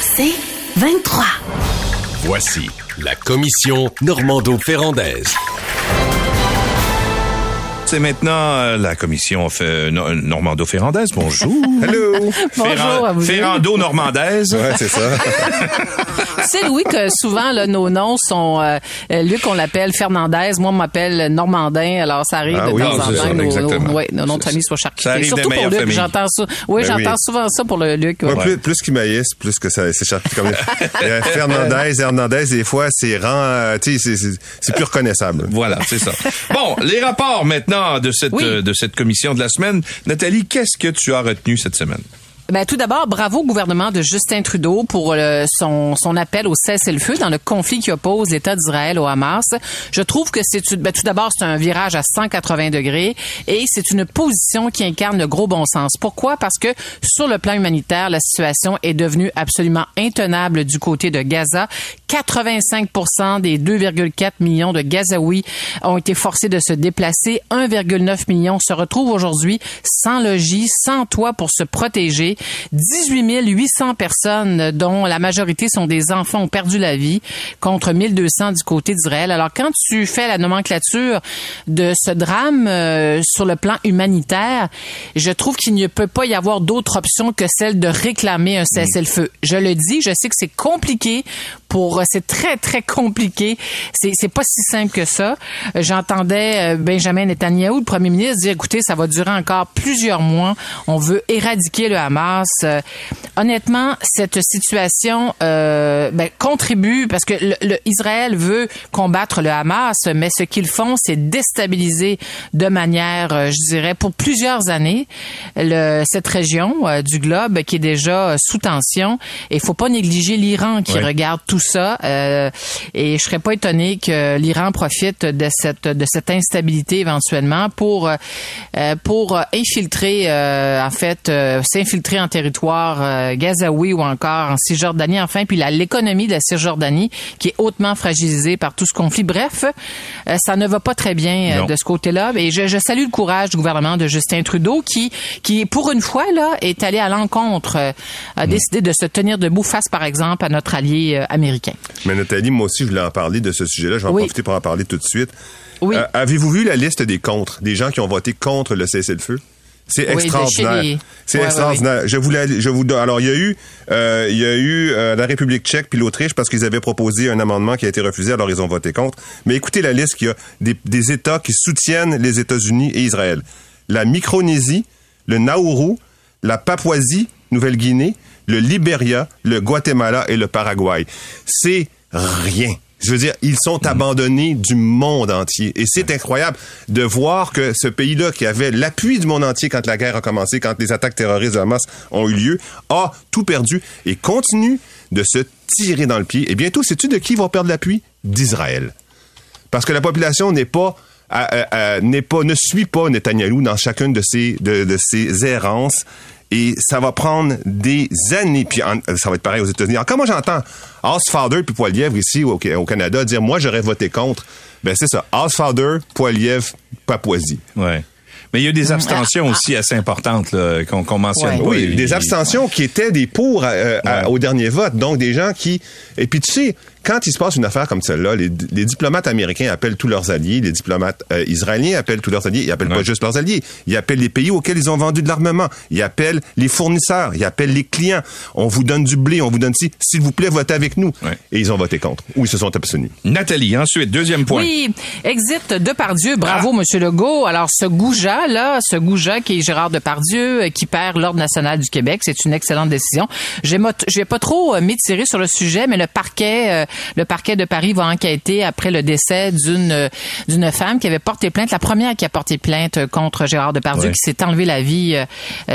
C'est 23. Voici la commission Normando-Ferrandaise. C'est maintenant euh, la commission Normando-Ferrandaise. Bonjour. Hello. Bonjour à vous. Ferrando-Normandaise. Ouais, c'est ça. Tu sais, Louis, que souvent, là, nos noms sont... Euh, euh, Luc, on l'appelle Fernandez. Moi, on m'appelle Normandin. Alors, ça arrive Ah de oui, temps en c'est temps nos, exactement. nos, ouais, nos noms de famille soient Ça charcutés. arrive Surtout pour Luc, j'entends ça. Oui, Ben j'entends oui. souvent ça pour le Luc. Ouais. plus, plus qu'il maïs, plus que ça s'écharpe comme euh, Fernandez, Hernandez, des fois, c'est rend, euh, tu sais, c'est- c'est- c'est plus reconnaissable. Voilà, c'est ça. Bon, les rapports maintenant de cette, Oui. euh, de cette commission de la semaine. Nathalie, qu'est-ce que tu as retenu cette semaine? Ben, tout d'abord, bravo au gouvernement de Justin Trudeau pour euh, son, son appel au cessez-le-feu dans le conflit qui oppose l'État d'Israël au Hamas. Je trouve que c'est ben, tout d'abord c'est un virage à 180 degrés et c'est une position qui incarne le gros bon sens. Pourquoi? Parce que sur le plan humanitaire, la situation est devenue absolument intenable du côté de Gaza. 85% des 2,4 millions de Gazaouis ont été forcés de se déplacer. 1,9 million se retrouvent aujourd'hui sans logis, sans toit pour se protéger. 18 800 personnes, dont la majorité sont des enfants, ont perdu la vie contre 1200 du côté d'Israël. Alors, quand tu fais la nomenclature de ce drame euh, sur le plan humanitaire, je trouve qu'il ne peut pas y avoir d'autre option que celle de réclamer un cessez-le-feu. Je le dis, je sais que c'est compliqué pour, c'est très, très compliqué. C'est, c'est pas si simple que ça. Euh, J'entendais euh, Benjamin Netanyahu, le premier ministre, dire, écoutez, ça va durer encore plusieurs mois. On veut éradiquer le Hamas. Euh, honnêtement, cette situation euh, ben, contribue parce que le, le- Israël veut combattre le Hamas, mais ce qu'ils font, c'est déstabiliser de manière, euh, je dirais, pour plusieurs années le, cette région euh, du globe qui est déjà euh, sous tension. Et il faut pas négliger l'Iran qui regarde tout ça. euh, et je serais pas étonné que l'Iran profite de cette de cette instabilité éventuellement pour euh, euh, pour infiltrer euh, en fait euh, s'infiltrer en territoire euh, gazaoui ou encore en Cisjordanie enfin puis l'économie de la Cisjordanie qui est hautement fragilisée par tout ce conflit. Bref, euh, ça ne va pas très bien euh, Non. de ce côté-là et je, je salue le courage du gouvernement de Justin Trudeau qui qui pour une fois là est allé à l'encontre euh, a décidé de se tenir debout face par exemple à notre allié euh, américain. Mais Nathalie, moi aussi, je voulais en parler de ce sujet-là. Je vais en profiter pour en parler tout de suite. Oui. Euh, Avez-vous vu la liste des contre, des gens qui ont voté contre le cessez-le-feu? C'est extraordinaire. C'est Ouais, ouais, extraordinaire. Je voulais, je vous donne- alors il y a eu, euh, il y a eu euh, la République tchèque puis l'Autriche parce qu'ils avaient proposé un amendement qui a été refusé, alors ils ont voté contre. Mais écoutez la liste qu'il y a des, des États qui soutiennent les États-Unis et Israël. La Micronésie, le Nauru, la Papouasie, Nouvelle-Guinée, le Libéria, le Guatemala et le Paraguay. C'est rien. Je veux dire, ils sont abandonnés du monde entier. Et c'est incroyable de voir que ce pays-là, qui avait l'appui du monde entier quand la guerre a commencé, quand les attaques terroristes de Hamas ont eu lieu, a tout perdu et continue de se tirer dans le pied. Et bientôt, sais-tu de qui va perdre l'appui? D'Israël. Parce que la population n'est pas, à- à- à- n'est pas, ne suit pas Netanyahou dans chacune de ses, de, de ses errances. Et ça va prendre des années. Puis ça va être pareil aux États-Unis. Alors, moi j'entends Osfather puis Poilievre ici au, Canada dire moi j'aurais voté contre, ben c'est ça. Osfather, Poilievre, Papouasie. Ouais. Mais il y a eu des abstentions aussi assez importantes là, qu'on qu'on mentionne Ouais. pas. Oui, des abstentions qui étaient des pour euh, à- Ouais. au dernier vote. Donc, des gens qui... Et puis, tu sais, quand il se passe une affaire comme celle-là, les, les diplomates américains appellent tous leurs alliés, les diplomates euh, israéliens appellent tous leurs alliés, ils appellent pas juste leurs alliés, ils appellent les pays auxquels ils ont vendu de l'armement, ils appellent les fournisseurs, ils appellent les clients. On vous donne du blé, on vous donne ci, s'il vous plaît, votez avec nous. Ouais. Et ils ont voté contre. Ou ils se sont abstenus. Nathalie, ensuite, deuxième point. Oui, exit Depardieu. Bravo, Monsieur Legault. Alors, ce goujat, là, ce goujat qui est Gérard Depardieu, euh, qui perd l'Ordre national du Québec, c'est une excellente décision. Je vais pas trop euh, m'étirer sur le sujet, mais le parquet, euh, le parquet de Paris va enquêter après le décès d'une d'une femme qui avait porté plainte, la première qui a porté plainte contre Gérard Depardieu, Ouais. qui s'est enlevé la vie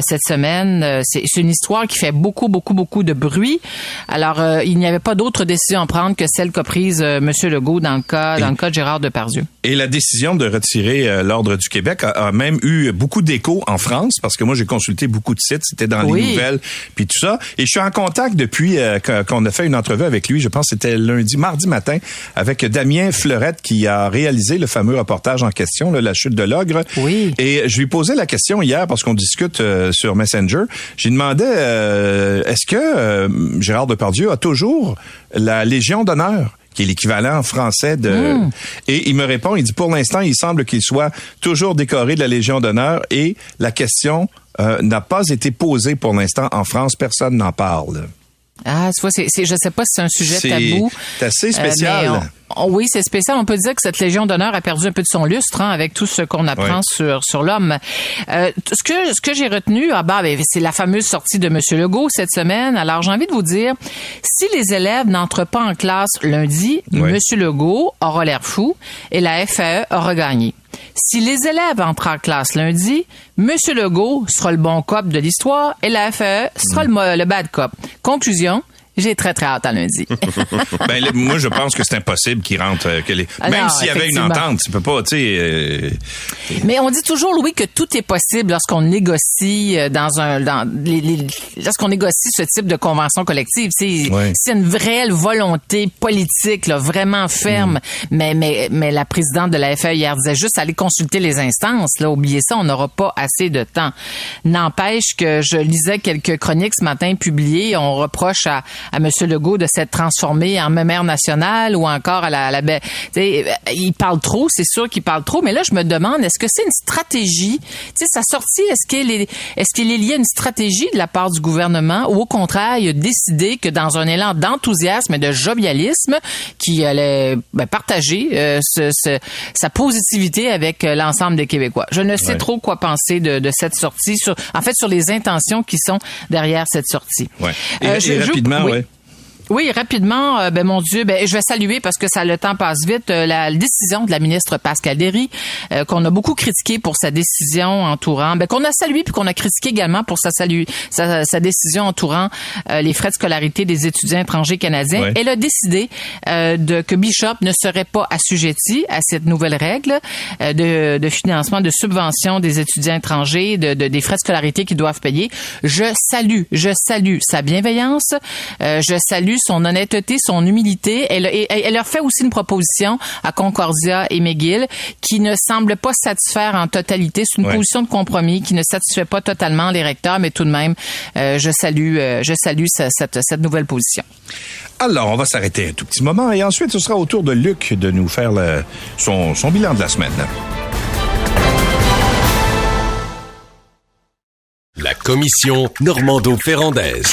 cette semaine. C'est une histoire qui fait beaucoup, beaucoup, beaucoup de bruit. Alors, euh, il n'y avait pas d'autre décision à prendre que celle qu'a prise euh, Monsieur Legault dans le cas, dans le cas de Gérard Depardieu. Et la décision de retirer euh, l'ordre du Québec a, a même même eu beaucoup d'écho en France parce que moi j'ai consulté beaucoup de sites, c'était dans Oui. les nouvelles puis tout ça. Et je suis en contact depuis euh, qu'on a fait une entrevue avec lui. Je pense que c'était lundi, mardi matin, avec Damien Fleurette qui a réalisé le fameux reportage en question, là, la chute de l'ogre. Oui. Et je lui posais la question hier parce qu'on discute euh, sur Messenger. J'ai demandé euh, est-ce que Gérard Depardieu a toujours la Légion d'honneur? Qui est l'équivalent français de et il me répond il dit pour l'instant il semble qu'il soit toujours décoré de la Légion d'honneur et la question euh, n'a pas été posée pour l'instant en France personne n'en parle. Ah, tu vois, c'est, c'est- je sais pas si c'est un sujet C'est tabou. c'est assez Euh, spécial. mais on- on- oui, c'est spécial. On peut dire que cette Légion d'honneur a perdu un peu de son lustre hein, avec tout ce qu'on apprend sur sur l'homme. Euh, ce que ce que j'ai retenu, ah bah, ben, c'est la fameuse sortie de Monsieur Legault cette semaine. Alors j'ai envie de vous dire, si les élèves n'entrent pas en classe lundi, Ouais. Monsieur Legault aura l'air fou et la FAE aura gagné. Si les élèves entrent en classe lundi, Monsieur Legault sera le bon cop de l'histoire et la FAE sera le, mo- le bad cop. Conclusion, j'ai très très hâte à lundi. ben, là, moi, je pense que c'est impossible qu'il rentre. euh, que les- Ah Même s'il y avait une entente, tu peux pas, tu sais. euh, Mais on dit toujours, Louis, que tout est possible lorsqu'on négocie euh, dans un, dans les, les- lorsqu'on négocie ce type de convention collective. C'est, Ouais. une réelle volonté politique, là, vraiment ferme. Mm. Mais, mais, mais la présidente de la FA hier disait juste aller consulter les instances. Là, oubliez ça, on n'aura pas assez de temps. N'empêche que je lisais quelques chroniques ce matin publiées. On reproche à, à M. Legault de s'être transformé en mémère nationale ou encore à la, à la euh, il parle trop, c'est sûr qu'il parle trop, mais là, je me demande, est-ce que c'est une stratégie? Tu sais, sa sortie, est-ce qu'elle est, est-ce qu'il est lié à une stratégie de la part du gouvernement ou au contraire, il a décidé que dans un élan d'enthousiasme et de jovialisme, qui allait ben, partager euh, ce- ce- sa positivité avec euh, l'ensemble des Québécois? Je ne sais Ouais. trop quoi penser de, de cette sortie, sur, en fait, sur les intentions qui sont derrière cette sortie. ouais. Et, Euh, et je- je- rapidement, oui. Oui, rapidement, euh, ben mon Dieu, ben je vais saluer parce que ça le temps passe vite euh, la décision de la ministre Pascal Derry euh, qu'on a beaucoup critiqué pour sa décision entourant, ben qu'on a salué puis qu'on a critiqué également pour sa salu sa, sa décision entourant euh, les frais de scolarité des étudiants étrangers canadiens. Ouais. Elle a décidé euh, de que Bishop ne serait pas assujetti à cette nouvelle règle euh, de, de financement de subvention des étudiants étrangers, de, de- des frais de scolarité qu'ils doivent payer. Je salue, je salue sa bienveillance, euh, je salue son honnêteté, son humilité. Elle, et- et- elle leur fait aussi une proposition à Concordia et McGill qui ne semble pas satisfaire en totalité. C'est une Ouais. position de compromis qui ne satisfait pas totalement les recteurs, mais tout de même, euh, je salue, euh, je salue ce- cette, cette nouvelle position. Alors, on va s'arrêter un tout petit moment et ensuite, ce sera au tour de Luc de nous faire le- son, son bilan de la semaine. La commission Normando-Ferrandaise.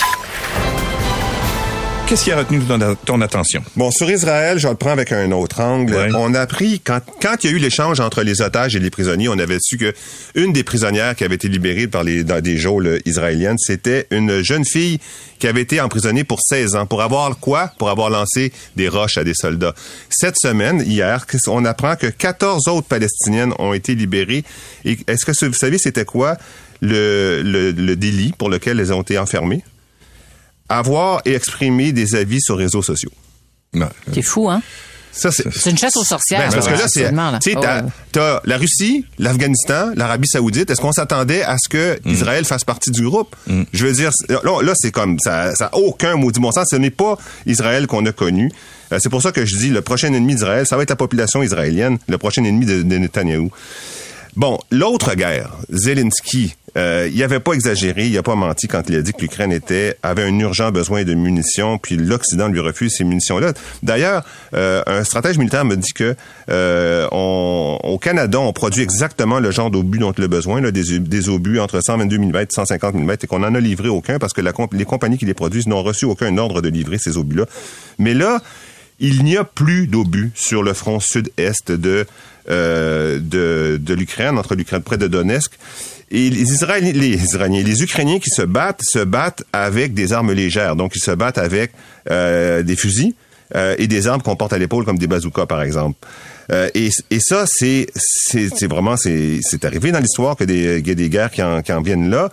Qu'est-ce qui a retenu ton, ton attention? Bon, sur Israël, je le prends avec un autre angle. Ouais. On a appris, quand, quand il y a eu l'échange entre les otages et les prisonniers, on avait su que une des prisonnières qui avait été libérée par les, dans des geôles israéliennes, c'était une jeune fille qui avait été emprisonnée pour 16 ans. Pour avoir quoi? Pour avoir lancé des roches à des soldats. Cette semaine, hier, on apprend que 14 autres Palestiniennes ont été libérées. Et est-ce que vous savez c'était quoi le, le, le délit pour lequel elles ont été enfermées? Avoir et exprimer des avis sur réseaux sociaux. C'est fou, hein? C'est, une chasse aux sorcières. ben, parce que là, c'est, actuellement, là. tu sais, Oh, t'as, la Russie, l'Afghanistan, l'Arabie Saoudite. Est-ce qu'on s'attendait à ce que Israël fasse partie du groupe? Je veux dire, là, là, c'est comme, ça, ça a aucun maudit bon sens. Ce n'est pas Israël qu'on a connu. Euh, c'est pour ça que je dis, le prochain ennemi d'Israël, ça va être la population israélienne, le prochain ennemi de, de Netanyahou. Bon, l'autre guerre, Zelensky, euh, il avait pas exagéré, il a pas menti quand il a dit que l'Ukraine était avait un urgent besoin de munitions, puis l'Occident lui refuse ces munitions-là. D'ailleurs, euh, un stratège militaire me dit que euh, on- au Canada, on produit exactement le genre d'obus dont il a besoin, là, des, obus entre 122 mm et 150 mm, et qu'on en a livré aucun parce que les compagnies qui les produisent n'ont reçu aucun ordre de livrer ces obus-là. Mais là, il n'y a plus d'obus sur le front sud-est de, euh, de, de l'Ukraine, entre l'Ukraine près de Donetsk. Et les Israéliens, les Israéliens, les Ukrainiens qui se battent, se battent avec des armes légères. Donc, ils se battent avec euh, des fusils euh, et des armes qu'on porte à l'épaule, comme des bazookas, par exemple. Euh, et, et ça, c'est c'est vraiment c'est arrivé dans l'histoire que des y des guerres qui en, qui en viennent là.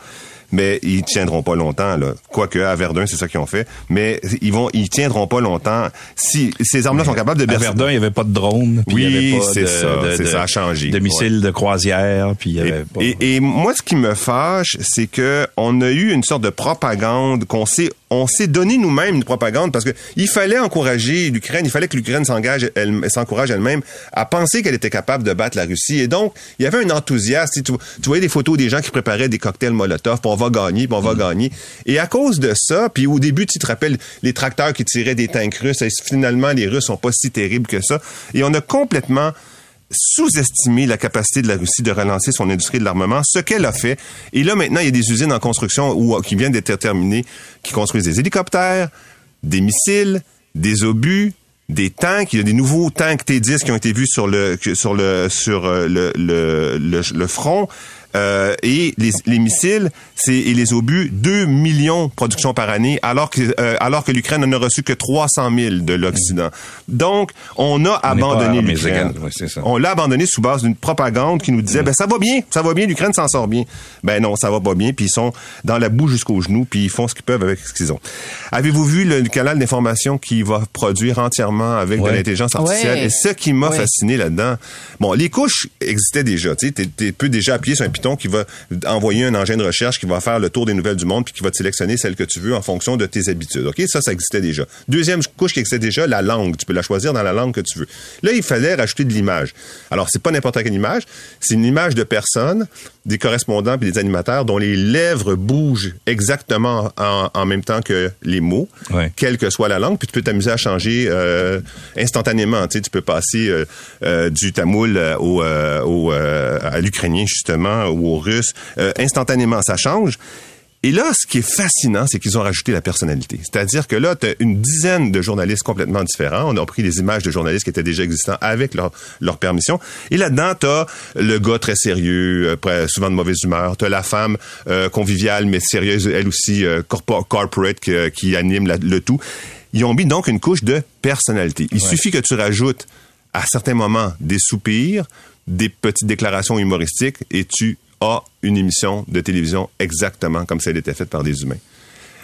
Mais ils tiendront pas longtemps. Là. Quoique à Verdun, c'est ça qu'ils ont fait, mais ils vont, ils tiendront pas longtemps. Si ces armes-là sont capables de À bercer- Verdun, il n'y avait pas de drone. puis y Oui, c'est ça, c'est ça a changé. De missiles de croisière, puis il y Et, avait pas... et- et moi, ce qui me fâche, c'est que on a eu une sorte de propagande qu'on s'est on s'est donné nous-mêmes une propagande parce que il fallait encourager l'Ukraine, il fallait que l'Ukraine s'engage, elle, s'encourage elle-même à penser qu'elle était capable de battre la Russie. Et donc, il y avait un enthousiasme. Tu, tu voyais des photos des gens qui préparaient des cocktails Molotov, puis on va gagner, puis on va gagner. Et à cause de ça, puis au début, tu te rappelles les tracteurs qui tiraient des tanks russes, et finalement, les Russes sont pas si terribles que ça. Et on a complètement sous-estimé la capacité de la Russie de relancer son industrie de l'armement, ce qu'elle a fait. Et là, maintenant, il y a des usines en construction ou qui viennent d'être terminées, qui construisent des hélicoptères, des missiles, des obus, des tanks. Il y a des nouveaux tanks T-10 qui ont été vus sur le sur le sur euh, le, le, le front. Euh, et les, les missiles c'est et les obus 2 millions de production par année alors que euh, alors que l'Ukraine n'en a reçu que 300 000 de l'Occident. Donc on a abandonné l'Ukraine. ça. On l'a abandonné sous base d'une propagande qui nous disait ben ça va bien, ça va bien, l'Ukraine s'en sort bien. Ben non, ça va pas bien, puis ils sont dans la boue jusqu'aux genoux, puis ils font ce qu'ils peuvent avec ce qu'ils ont. Avez-vous vu le canal d'information qui va produire entièrement avec de l'intelligence artificielle? Ouais. Et ce qui m'a Ouais. fasciné là-dedans, bon, les couches existaient déjà, tu sais, t'es- peux déjà appuyer sur un qui va envoyer un engin de recherche qui va faire le tour des nouvelles du monde puis qui va te sélectionner celle que tu veux en fonction de tes habitudes. OK, ça ça existait déjà. Deuxième couche qui existait déjà, la langue, tu peux la choisir dans la langue que tu veux. Là, il fallait rajouter de l'image. Alors, c'est pas n'importe quelle image, c'est une image de personnes, des correspondants puis des animateurs dont les lèvres bougent exactement en, en même temps que les mots, Ouais. quelle que soit la langue, puis tu peux t'amuser à changer euh, instantanément. Tu sais, tu peux passer euh, euh, du tamoul au, au, à l'ukrainien justement ou au russe euh, instantanément. Ça change. Et là, ce qui est fascinant, c'est qu'ils ont rajouté la personnalité. C'est-à-dire que là, tu as une dizaine de journalistes complètement différents. On a pris des images de journalistes qui étaient déjà existants avec leur, leur permission. Et là-dedans, tu as le gars très sérieux, euh, souvent de mauvaise humeur. Tu as la femme euh, conviviale, mais sérieuse, elle aussi, euh, corpo- corporate, qui anime la- le tout. Ils ont mis donc une couche de personnalité. Il suffit que tu rajoutes à certains moments des soupirs, des petites déclarations humoristiques et tu as une émission de télévision exactement comme si elle était faite par des humains.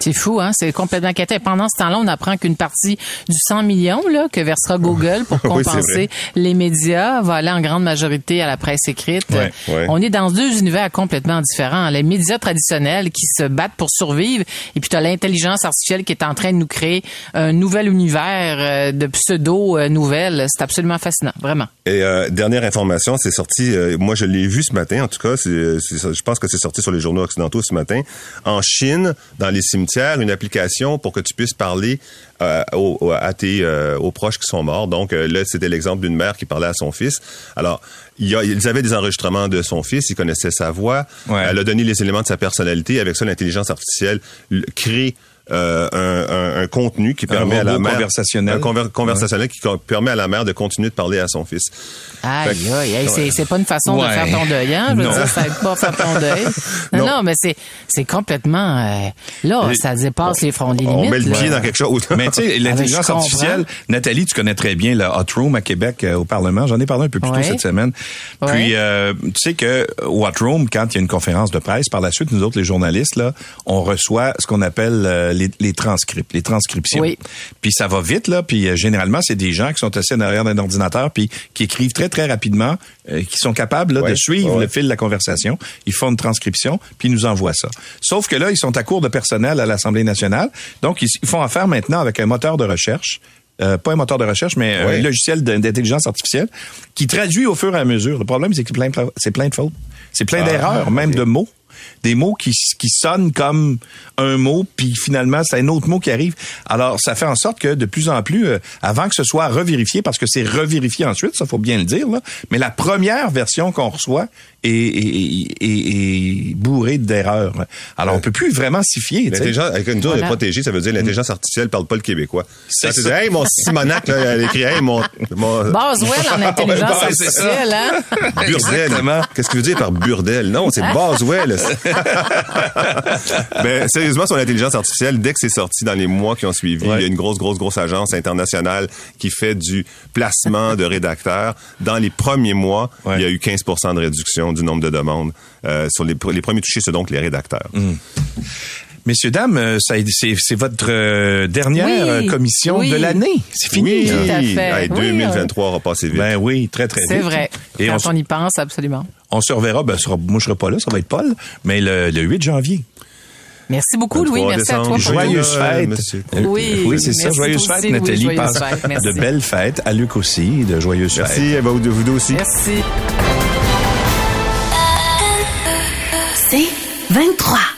C'est fou, hein? C'est complètement inquiétant. Pendant ce temps-là, on apprend qu'une partie du 100 millions là, que versera Google pour compenser les médias va aller en grande majorité à la presse écrite. Ouais, ouais. On est dans deux univers complètement différents. Les médias traditionnels qui se battent pour survivre et puis tu as l'intelligence artificielle qui est en train de nous créer un nouvel univers euh, de pseudo-nouvelles. C'est absolument fascinant, vraiment. Et euh, dernière information, c'est sorti, euh, moi je l'ai vu ce matin, en tout cas, c'est- je pense que c'est sorti sur les journaux occidentaux ce matin. En Chine, dans les cimetières, une application pour que tu puisses parler euh, aux, à tes, euh, aux proches qui sont morts. Donc euh, là, c'était l'exemple d'une mère qui parlait à son fils. Alors, il y a, ils avaient des enregistrements de son fils, ils connaissaient sa voix, Ouais. elle a donné les éléments de sa personnalité. Avec ça, l'intelligence artificielle crée euh, un, un- un contenu qui permet à la mère conversationnel. un conver- conversationnel qui co- permet à la mère de continuer de parler à son fils. Aïe, aïe, aïe, c'est, c'est pas une façon de faire ton deuil, hein? Je veux Non. dire, ça aide pas à faire ton deuil. Non, non, Non. mais c'est, c'est complètement, euh, là, ça dépasse les fronts, les limites. On met le là. pied dans quelque chose. Mais tu sais, l'intelligence je comprends. artificielle, Nathalie, tu connais très bien le Hot Room à Québec euh, au Parlement. J'en ai parlé un peu plus Ouais. tôt cette semaine. Ouais. Puis, euh, tu sais que au Hot Room, quand il y a une conférence de presse, par la suite, nous autres, les journalistes, là, on reçoit ce qu'on appelle euh, les, les transcripts, les transcriptions. Oui. Puis ça va vite, là. Puis euh, généralement, c'est des gens qui sont assis en arrière d'un ordinateur, puis qui écrivent très, très rapidement, euh, qui sont capables là, Ouais. de suivre Ouais. le fil de la conversation. Ils font une transcription, puis ils nous envoient ça. Sauf que là, ils sont à court de personnel à l'Assemblée nationale. Donc, ils, ils font affaire maintenant avec un moteur de recherche. euh, pas un moteur de recherche, mais Ouais. un logiciel d'intelligence artificielle qui traduit au fur et à mesure. Le problème, c'est que c'est plein, de- c'est plein de fautes. C'est plein Ah, d'erreurs, même de mots. Des mots qui, sonnent comme un mot, puis finalement, c'est un autre mot qui arrive. Alors, ça fait en sorte que de plus en plus, euh, avant que ce soit revérifié, parce que c'est revérifié ensuite, ça faut bien le dire, mais la première version qu'on reçoit est bourrée d'erreurs. Alors, on peut plus vraiment s'y fier. L'intelligence, avec une tour Voilà. est protégée, ça veut dire l'intelligence artificielle parle pas le québécois. C'est ça. dis, hey, mon Simonac, là, elle écrit, hey, mon, mon Boswell en intelligence ça. artificielle, hein? Burdel. Qu'est-ce que tu veux dire par burdel? Non, c'est Boswell. Mais sérieusement, sur l'intelligence artificielle, dès que c'est sorti dans les mois qui ont suivi, Ouais. il y a une grosse, grosse, grosse agence internationale qui fait du placement de rédacteurs. Dans les premiers mois, Ouais. il y a eu 15 de réduction du nombre de demandes. Euh, sur les, les premiers touchés, c'est donc les rédacteurs. Mm. Messieurs, dames, euh, c'est votre euh, dernière Oui. euh, commission Oui. de l'année. C'est fini. Oui? Tout à fait. Hey, Oui, 2023 aura passé vite. Ben oui, très, très vite. C'est vrai. Et Quand on, on y pense, absolument. on se reverra, ben, sera- moi je serai pas là, ça va être Paul, mais le, le 8 janvier. Merci beaucoup, Louis. 23 Merci à toi. Joyeuses fêtes. monsieur. Oui, oui c'est ça. merci Joyeuses fêtes. Nathalie. Fêtes, merci. de belles fêtes. À Luc aussi, de joyeuses fêtes. Merci, vous, vous deux aussi. Merci. C'est 23.